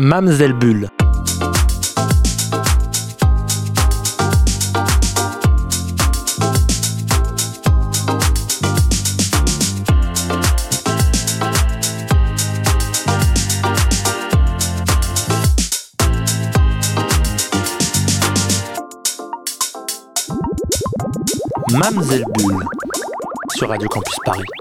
Mamselle Bulle. Mamselle Bulle sur Radio Campus Paris.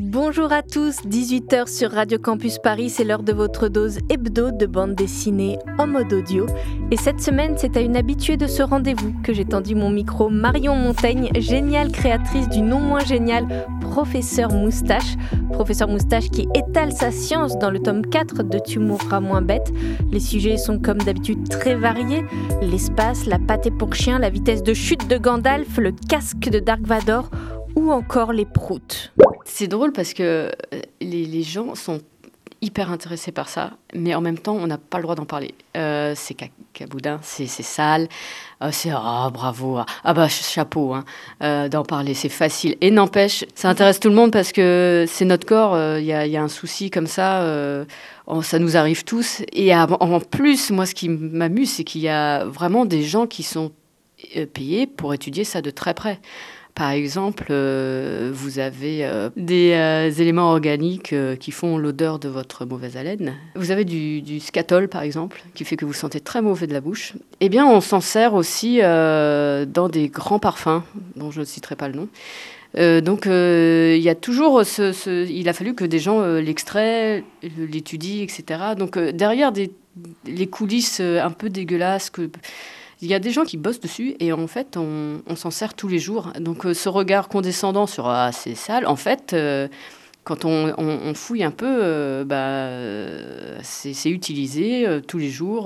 Bonjour à tous, 18h sur Radio Campus Paris, c'est l'heure de votre dose hebdo de bande dessinée en mode audio. Et cette semaine, c'est à une habituée de ce rendez-vous que j'ai tendu mon micro, Marion Montaigne, géniale créatrice du non moins génial Professeur Moustache. Professeur Moustache qui étale sa science dans le tome 4 de Tu mourras moins bête. Les sujets sont comme d'habitude très variés l'espace, la pâté pour chien, la vitesse de chute de Gandalf, le casque de Dark Vador ou encore les proutes. C'est drôle parce que euh, les, les, gens sont hyper intéressés par ça, mais en même temps, on n'a pas le droit d'en parler. Euh, c'est caboudin, c'est sale, euh, c'est ah bravo, ah, ah bah chapeau, hein, d'en parler, c'est facile. Et n'empêche, ça intéresse tout le monde parce que c'est notre corps, il y, y, a un souci comme ça, ça nous arrive tous. Et en plus, moi, ce qui m'amuse, c'est qu'il y a vraiment des gens qui sont payés pour étudier ça de très près. Par exemple, euh, vous avez euh, des euh, éléments organiques qui font l'odeur de votre mauvaise haleine. Vous avez du, du, scatol, par exemple, qui fait que vous sentez très mauvais de la bouche. Eh bien, on s'en sert aussi dans des grands parfums, dont je ne citerai pas le nom. donc, il y a toujours ce, Il a fallu que des gens l'extraient, l'étudient, etc. Donc, derrière des, les coulisses un peu dégueulasses que il y a des gens qui bossent dessus et en fait, on, s'en sert tous les jours. Donc, euh, ce regard condescendant sur Ah, c'est sale, en fait, euh, quand on, fouille un peu, euh, bah, c'est utilisé tous les jours.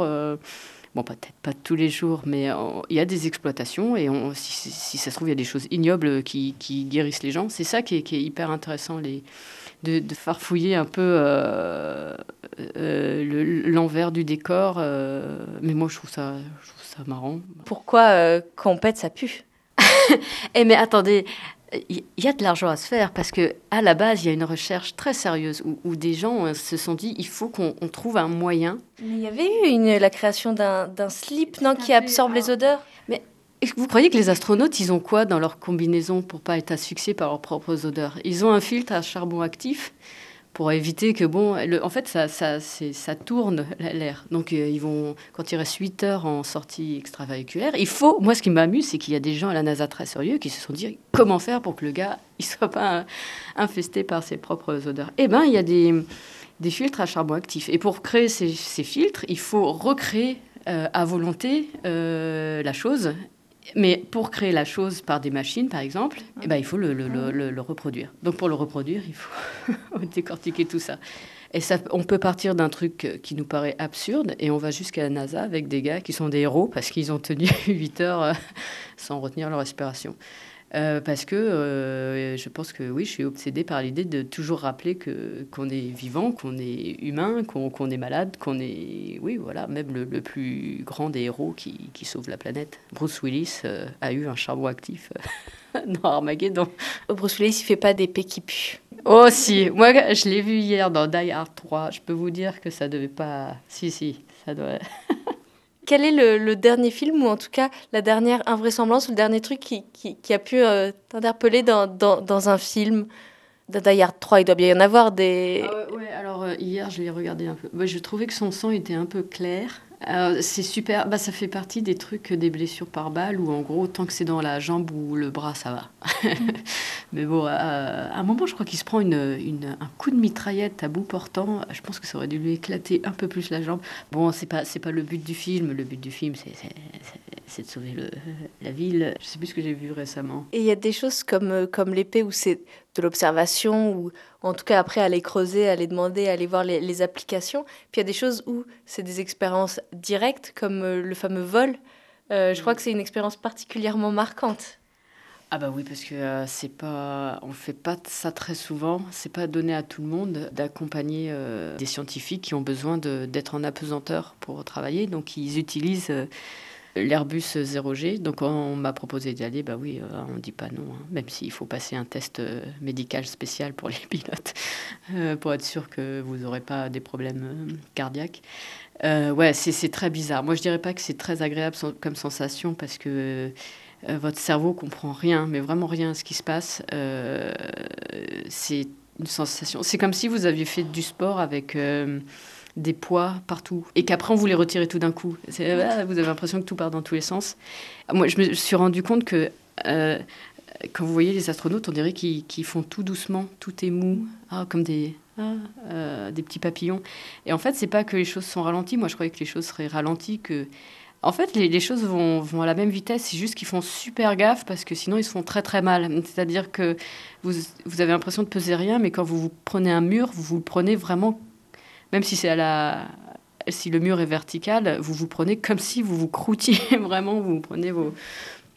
bon, peut-être pas tous les jours, mais il y a des exploitations et on, si, ça se trouve, il y a des choses ignobles qui, guérissent les gens. C'est ça qui est, qui est, hyper intéressant, les, de, de farfouiller un peu l'envers du décor. mais moi, je trouve ça, je marrant. Pourquoi euh, quand on pète, ça pue Eh mais attendez, il y a de l'argent à se faire parce que à la base, il y a une recherche très sérieuse où, des gens euh, se sont dit il faut qu'on trouve un moyen. Mais il y avait eu une, la création d'un slip non, qui absorbe les odeurs. Mais vous croyez que les astronautes, ils ont quoi dans leur combinaison pour pas être asphyxiés par leurs propres odeurs? Ils ont un filtre à charbon actif pour éviter que, bon, le, en fait, ça, ça, tourne l'air. Donc, euh, ils vont, quand il reste 8 heures en sortie extravéhiculaire, il faut, moi, ce qui m'amuse, c'est qu'il y a des gens à la NASA très sérieux qui se sont dit comment faire pour que le gars, il soit pas infesté par ses propres odeurs? Eh ben, il y a des, filtres à charbon actif. Et pour créer ces, ces filtres, il faut recréer euh, à volonté euh, la chose mais pour créer la chose par des machines, par exemple, eh ben, il faut le, le, le, le, reproduire. Donc pour le reproduire, il faut décortiquer tout ça. Et ça, on peut partir d'un truc qui nous paraît absurde et on va jusqu'à la NASA avec des gars qui sont des héros parce qu'ils ont tenu 8 heures euh, sans retenir leur respiration. Euh, parce que euh, je pense que oui, je suis obsédée par l'idée de toujours rappeler que qu'on est vivant, qu'on est humain, qu'on est malade, qu'on est oui voilà même le, plus grand des héros qui, qui, sauve la planète. Bruce Willis euh, a eu un charbon actif dans Armageddon. Oh, Bruce Willis il fait pas des qui puent. Oh si, moi je l'ai vu hier dans Die Hard 3. Je peux vous dire que ça devait pas. Si si, ça doit. quel est le, dernier film, ou en tout cas la dernière invraisemblance, ou le dernier truc qui, a pu euh, t'interpeller dans, un film? Die Hard 3, il doit bien y en avoir des... Ah ouais, alors euh, hier je l'ai regardé un peu. je trouvais que son sang était un peu clair. Euh, c'est super, bah, ça fait partie des trucs des blessures par balle où en gros, tant que c'est dans la jambe ou le bras, ça va. Mais bon, euh, à un moment, je crois qu'il se prend une, une, un coup de mitraillette à bout portant. Je pense que ça aurait dû lui éclater un peu plus la jambe. Bon, c'est pas, c'est pas le but du film. Le but du film, c'est, c'est, de sauver le, la ville. Je sais plus ce que j'ai vu récemment. Et il y a des choses comme, euh, comme l'épée où c'est de l'observation ou en tout cas après aller creuser, aller demander, aller voir les, applications. Puis il y a des choses où c'est des expériences directes comme euh, le fameux vol. Euh, je crois que c'est une expérience particulièrement marquante. Ah bah oui parce que euh, c'est pas on fait pas ça très souvent, c'est pas donné à tout le monde d'accompagner des scientifiques qui ont besoin d'être en apesanteur pour travailler donc ils utilisent l'Airbus 0G. Donc on m'a proposé d'y aller, bah oui, euh, on ne dit pas non, hein, même s'il faut passer un test euh, médical spécial pour les pilotes, euh, pour être sûr que vous n'aurez pas des problèmes cardiaques. ouais, c'est très bizarre. Moi, je dirais pas que c'est très agréable comme sensation parce que votre cerveau comprend rien, mais vraiment rien à ce qui se passe. c'est une sensation. C'est comme si vous aviez fait du sport avec des poids partout et qu'après on vous les retirez tout d'un coup. Ah, vous avez l'impression que tout part dans tous les sens. Moi, je me suis rendu compte que euh, quand vous voyez les astronautes, on dirait qu'ils font tout doucement, tout est mou, ah, comme des, ah, euh, des petits papillons. Et en fait, c'est pas que les choses sont ralenties. Moi, je croyais que les choses seraient ralenties, que en fait, les, choses vont, vont, à la même vitesse, c'est juste qu'ils font super gaffe parce que sinon ils se font très très mal. C'est-à-dire que vous, vous avez l'impression de peser rien, mais quand vous, vous prenez un mur, vous vous le prenez vraiment même si c'est à la si le mur est vertical, vous vous prenez comme si vous vous croûtiez vraiment, vous prenez vos,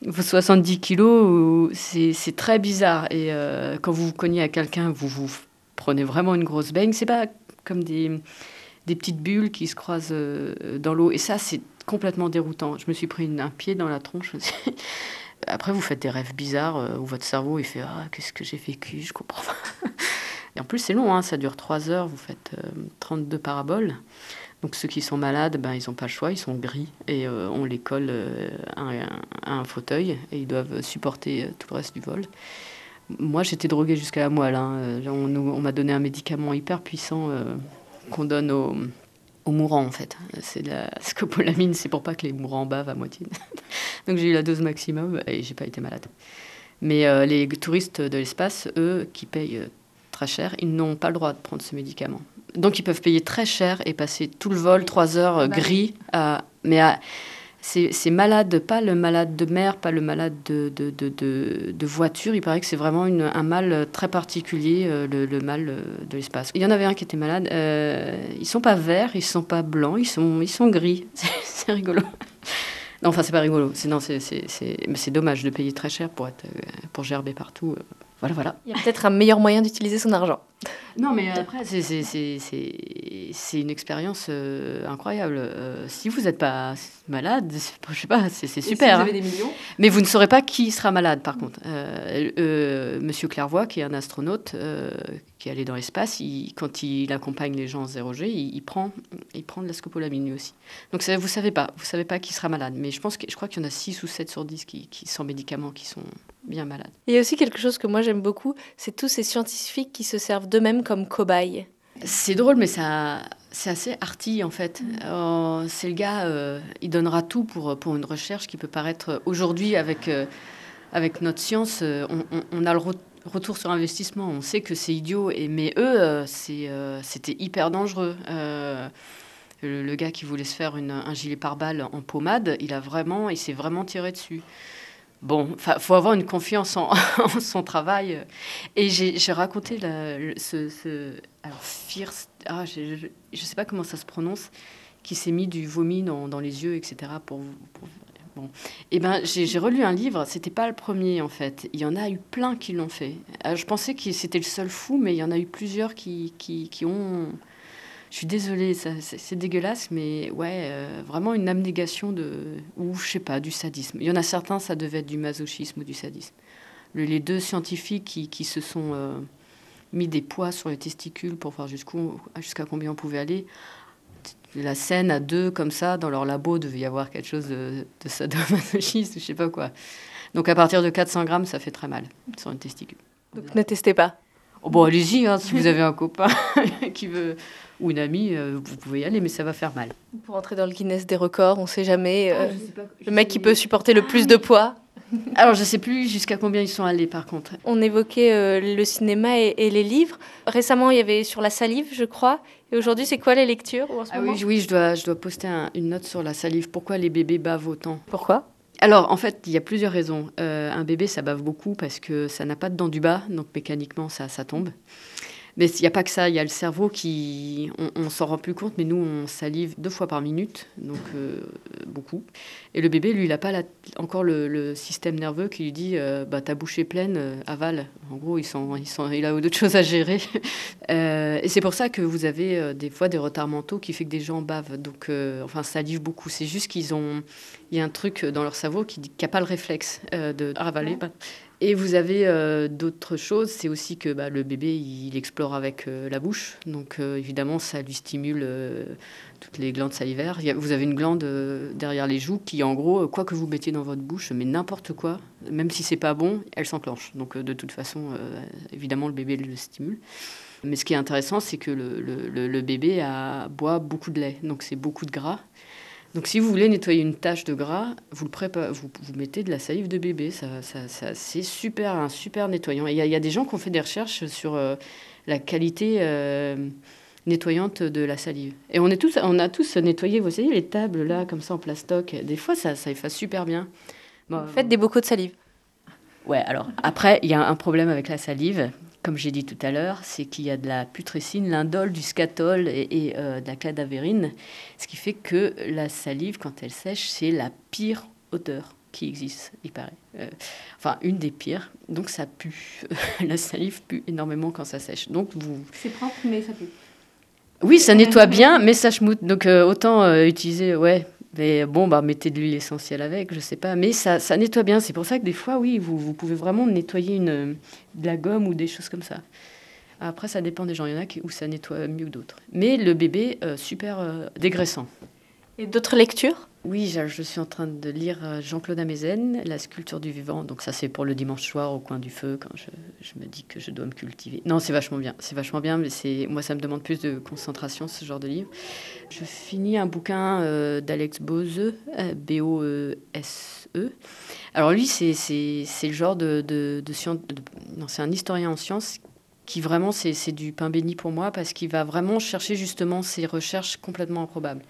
vos 70 kilos, c'est très bizarre. Et euh, quand vous vous cognez à quelqu'un, vous vous prenez vraiment une grosse baigne. C'est pas comme des, des, petites bulles qui se croisent euh, dans l'eau. Et ça, c'est complètement déroutant. Je me suis pris un pied dans la tronche. Après, vous faites des rêves bizarres euh, où votre cerveau il fait Ah, qu'est-ce que j'ai vécu? Je comprends pas. Et en plus, c'est long, hein, ça dure 3 heures, vous faites 32 euh, paraboles. Donc ceux qui sont malades, ben, ils n'ont pas le choix, ils sont gris et euh, on les colle euh, à, un fauteuil et ils doivent supporter tout le reste du vol. Moi, j'étais droguée jusqu'à la moelle. Hein. On, on m'a donné un médicament hyper puissant qu'on donne aux, aux, mourants, en fait. C'est la scopolamine, c'est pour pas que les mourants bavent à moitié. Donc j'ai eu la dose maximum et j'ai pas été malade. Mais les touristes de l'espace, eux, qui payent très cher, ils n'ont pas le droit de prendre ce médicament. Donc ils peuvent payer très cher et passer tout le vol, trois heures euh, bah gris. mais c'est malade, pas le malade de mer, pas le malade de, de, de, de voiture. Il paraît que c'est vraiment une, un mal très particulier, euh, le, mal euh, de l'espace. Il y en avait un qui était malade. ils sont pas verts, ils sont pas blancs, ils sont, ils sont gris. c'est rigolo. Non, enfin, c'est pas rigolo. C'est, non, c'est, mais c'est dommage de payer très cher pour, être, pour gerber partout. Voilà, voilà. Il y a peut-être un meilleur moyen d'utiliser son argent. Non, mais après, c'est une expérience euh, incroyable. Euh, si vous n'êtes pas malade, je sais pas, c'est super. Si vous avez hein. des millions Mais vous ne saurez pas qui sera malade, par contre. Euh, Monsieur Clairvoy, qui est un astronaute, qui est allé dans l'espace, quand il accompagne les gens en 0G, il, prend, il prend de la scopolamine aussi. Donc vous ne savez pas, vous savez pas qui sera malade. Mais je, pense que, je crois qu'il y en a 6 ou 7 sur 10 qui, qui, sans médicaments qui sont bien malades. Il y a aussi quelque chose que moi j'aime beaucoup, c'est tous ces scientifiques qui se servent d'eux-mêmes comme cobayes. C'est drôle, mais ça, c'est assez arty en fait. Mm. Euh, c'est le gars, euh, il donnera tout pour, pour une recherche qui peut paraître aujourd'hui avec, euh, avec notre science, on, a le retour sur investissement. On sait que c'est idiot, et, mais eux, c'était hyper dangereux. Le, gars qui voulait se faire une, un gilet pare-balles en pommade, il a vraiment, il s'est vraiment tiré dessus. Bon, il faut avoir une confiance en, son travail. Et j'ai raconté ce, alors Fierce, ah, je ne sais pas comment ça se prononce, qui s'est mis du vomi dans, les yeux, etc. Pour, bon. Et eh ben, j'ai relu un livre. C'était pas le premier en fait. Il y en a eu plein qui l'ont fait. Euh, je pensais que c'était le seul fou, mais il y en a eu plusieurs qui, qui, qui ont je suis désolée, c'est dégueulasse, mais ouais, euh, vraiment une abnégation de, ou je sais pas, du sadisme. Il y en a certains, ça devait être du masochisme ou du sadisme. les deux scientifiques qui, qui se sont euh, mis des poids sur les testicules pour voir jusqu'à combien on pouvait aller. La scène à deux comme ça dans leur labo devait y avoir quelque chose de, de sadomasochiste, je sais pas quoi. Donc à partir de 400 grammes, ça fait très mal sur un testicule. Donc ne testez pas. Oh, bon, allez-y, hein, si vous avez un copain qui veut ou une amie, euh, vous pouvez y aller, mais ça va faire mal. Pour entrer dans le Guinness des records, on ne sait jamais. Euh, oh, le mec qui peut supporter le plus de poids. Alors, je ne sais plus jusqu'à combien ils sont allés, par contre. On évoquait euh, le cinéma et, les livres. Récemment, il y avait sur la salive, je crois. Et aujourd'hui, c'est quoi les lectures ah oui, oui, je dois, je dois poster une note sur la salive. Pourquoi les bébés bavent autant? Pourquoi? Alors, en fait, il y a plusieurs raisons. un bébé, ça bave beaucoup parce que ça n'a pas de dents du bas, donc mécaniquement, ça, ça tombe. Mais il n'y a pas que ça, il y a le cerveau qui. On, on s'en rend plus compte, mais nous, on salive deux fois par minute, donc euh, beaucoup. Et le bébé, lui, il n'a pas la- encore le, le système nerveux qui lui dit euh, bah, ta bouche est pleine, euh, avale. En gros, il, il, il a d'autres choses à gérer. Et c'est pour ça que vous avez des fois des retards mentaux qui fait que des gens bavent, donc, enfin, salivent beaucoup. C'est juste qu'ils ont. Il y a un truc dans leur cerveau qui n'a pas le réflexe de ravaler. bah. Et vous avez euh, d'autres choses, c'est aussi que bah, le bébé, il explore avec euh, la bouche. Donc euh, évidemment, ça lui stimule toutes les glandes salivaires. Vous avez une glande derrière les joues qui, en gros, quoi que vous mettiez dans votre bouche, mais n'importe quoi, même si c'est pas bon, elle s'enclenche. Donc de toute façon, évidemment, le bébé le stimule. Mais ce qui est intéressant, c'est que le- le bébé a, boit beaucoup de lait, donc c'est beaucoup de gras. Donc si vous voulez nettoyer une tache de gras, vous, le prépa- vous, vous mettez de la salive de bébé. Ça, ça- ça- c'est super, un super nettoyant. Et Il y, a- il y a des gens qui ont fait des recherches sur euh, la qualité euh, nettoyante de la salive. Et on, est tous, on a tous nettoyé, vous savez, les tables là, comme ça en plastoc. Des fois, ça, ça efface super bien. Bon, Faites des bocaux de salive. Ouais, alors après, il y a un problème avec la salive, comme j'ai dit tout à l'heure, c'est qu'il y a de la putrécine, l'indole, du scatol et, et, euh, de la cladavérine, ce qui fait que la salive, quand elle sèche, c'est la pire odeur qui existe, il paraît. Euh, enfin, une des pires. Donc ça pue. la salive pue énormément quand ça sèche. Donc vous, C'est propre, mais ça pue. oui, ça nettoie bien, mais ça schmoute. Donc euh, autant utiliser, ouais. Mais bon, bah, mettez de l'huile essentielle avec, je sais pas. Mais ça, nettoie bien. C'est pour ça que des fois, oui, vous, vous pouvez vraiment nettoyer de la gomme ou des choses comme ça. Après, ça dépend des gens. Il y en a qui, où ça nettoie mieux d'autres. Mais le bébé, euh, super euh, dégraissant. Et d'autres lectures? Oui, je, suis en train de lire euh, Jean-Claude Amezen, La sculpture du vivant. Donc ça, c'est pour le dimanche soir au coin du feu, quand je, me dis que je dois me cultiver. Non, c'est vachement bien. C'est vachement bien, mais c'est moi, ça me demande plus de concentration, ce genre de livre. Je finis un bouquin euh, d'Alex Bose, euh, B-O-E-S-E. Alors lui, c'est le genre de... de, de, scien- de- non, c'est un historien en sciences qui vraiment, c'est c'est du pain béni pour moi, parce qu'il va vraiment chercher justement ces recherches complètement improbables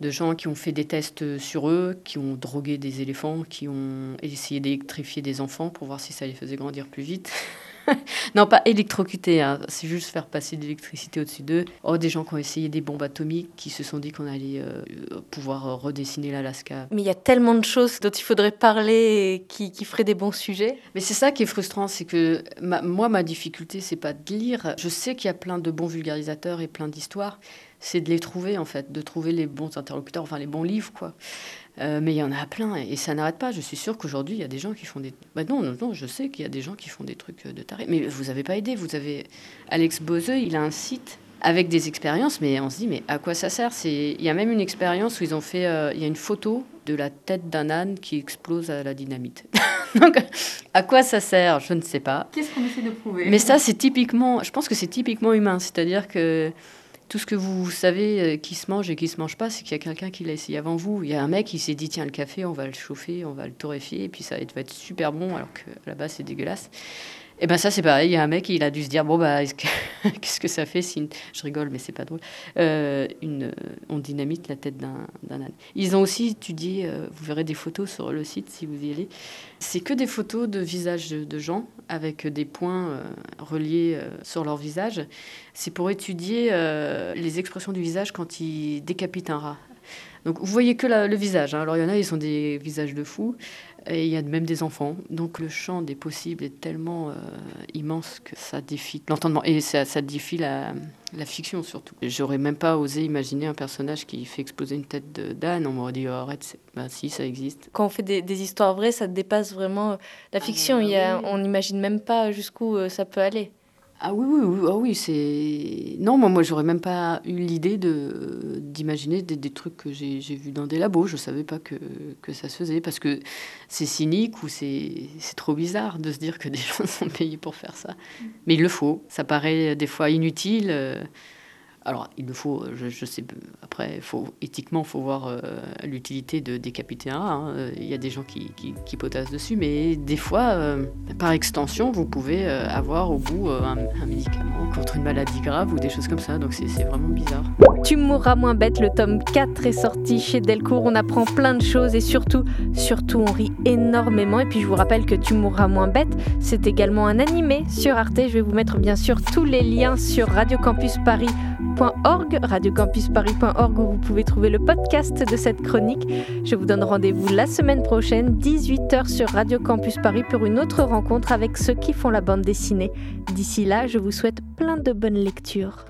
de gens qui ont fait des tests sur eux, qui ont drogué des éléphants, qui ont essayé d'électrifier des enfants pour voir si ça les faisait grandir plus vite. non, pas électrocuter, hein, c'est juste faire passer de l'électricité au-dessus d'eux. Oh, des gens qui ont essayé des bombes atomiques, qui se sont dit qu'on allait euh, pouvoir euh, redessiner l'Alaska. Mais il y a tellement de choses dont il faudrait parler et qui, qui feraient des bons sujets. Mais c'est ça qui est frustrant, c'est que ma- moi, ma difficulté, c'est pas de lire. Je sais qu'il y a plein de bons vulgarisateurs et plein d'histoires. C'est de les trouver, en fait, de trouver les bons interlocuteurs, enfin les bons livres, quoi. Euh, mais il y en a plein et ça n'arrête pas. Je suis sûre qu'aujourd'hui, il y a des gens qui font des. Bah non, non, non, je sais qu'il y a des gens qui font des trucs de taré. Mais vous n'avez pas aidé. Vous avez. Alex Boseux, il a un site avec des expériences, mais on se dit, mais à quoi ça sert? Il y a même une expérience où ils ont fait. euh, il y a une photo de la tête d'un âne qui explose à la dynamite. Donc, à quoi ça sert? Je ne sais pas. Qu'est-ce qu'on essaie de prouver? Mais ça, c'est typiquement, je pense que c'est typiquement humain. C'est-à-dire que tout ce que vous savez euh, qui se mange et qui se mange pas, c'est qu'il y a quelqu'un qui l'a essayé avant vous. Il y a un mec qui s'est dit tiens, le café, on va le chauffer, on va le torréfier, et puis ça va être super bon, alors qu'à la base, c'est dégueulasse. Et ben ça, c'est pareil. Il y a un mec, il a dû se dire bon, bah, est-ce que- qu'est-ce que ça fait si. Je rigole, mais c'est pas drôle. Euh, on dynamite la tête d'un âne. Ils ont aussi étudié, euh, vous verrez des photos sur le site si vous y allez. C'est que des photos de visages de, gens avec des points euh, reliés sur leur visage. C'est pour étudier les expressions du visage quand ils décapitent un rat. Donc vous voyez que le visage. hein. Alors il y en a, ils sont des visages de fous, et il y a même des enfants. Donc le champ des possibles est tellement euh, immense que ça défie l'entendement et ça, ça défie la, la fiction surtout. J'aurais même pas osé imaginer un personnage qui fait exploser une tête de- d'âne. On m'aurait dit oh, arrête, bah, si ça existe. Quand on fait des, des histoires vraies, ça dépasse vraiment euh, la fiction. bah Il y a, oui. On n'imagine même pas jusqu'où euh, ça peut aller. Ah oui, oui, oui, ah oui c'est... Non, moi, moi j'aurais même pas eu l'idée de, d'imaginer des, des trucs que j'ai, j'ai vus dans des labos. Je savais pas que, que ça se faisait, parce que c'est cynique ou c'est, c'est trop bizarre de se dire que des gens sont payés pour faire ça. Mais il le faut. Ça paraît des fois inutile. Alors, il nous faut, je, sais, après, éthiquement, il faut voir euh, l'utilité de décapiter un. Hein. Il y a des gens qui, qui, potassent dessus, mais des fois, euh, par extension, vous pouvez euh, avoir au bout un, médicament contre une maladie grave ou des choses comme ça. Donc, c'est vraiment bizarre. Tu mourras moins bête, le tome 4 est sorti chez Delcourt. On apprend plein de choses et surtout, surtout, on rit énormément. Et puis, je vous rappelle que Tu mourras moins bête, c'est également un animé sur Arte. Je vais vous mettre bien sûr tous les liens sur Radio Campus Paris radiocampusparis.org où vous pouvez trouver le podcast de cette chronique. Je vous donne rendez-vous la semaine prochaine, 18h sur Radio Campus Paris pour une autre rencontre avec ceux qui font la bande dessinée. D'ici là, je vous souhaite plein de bonnes lectures.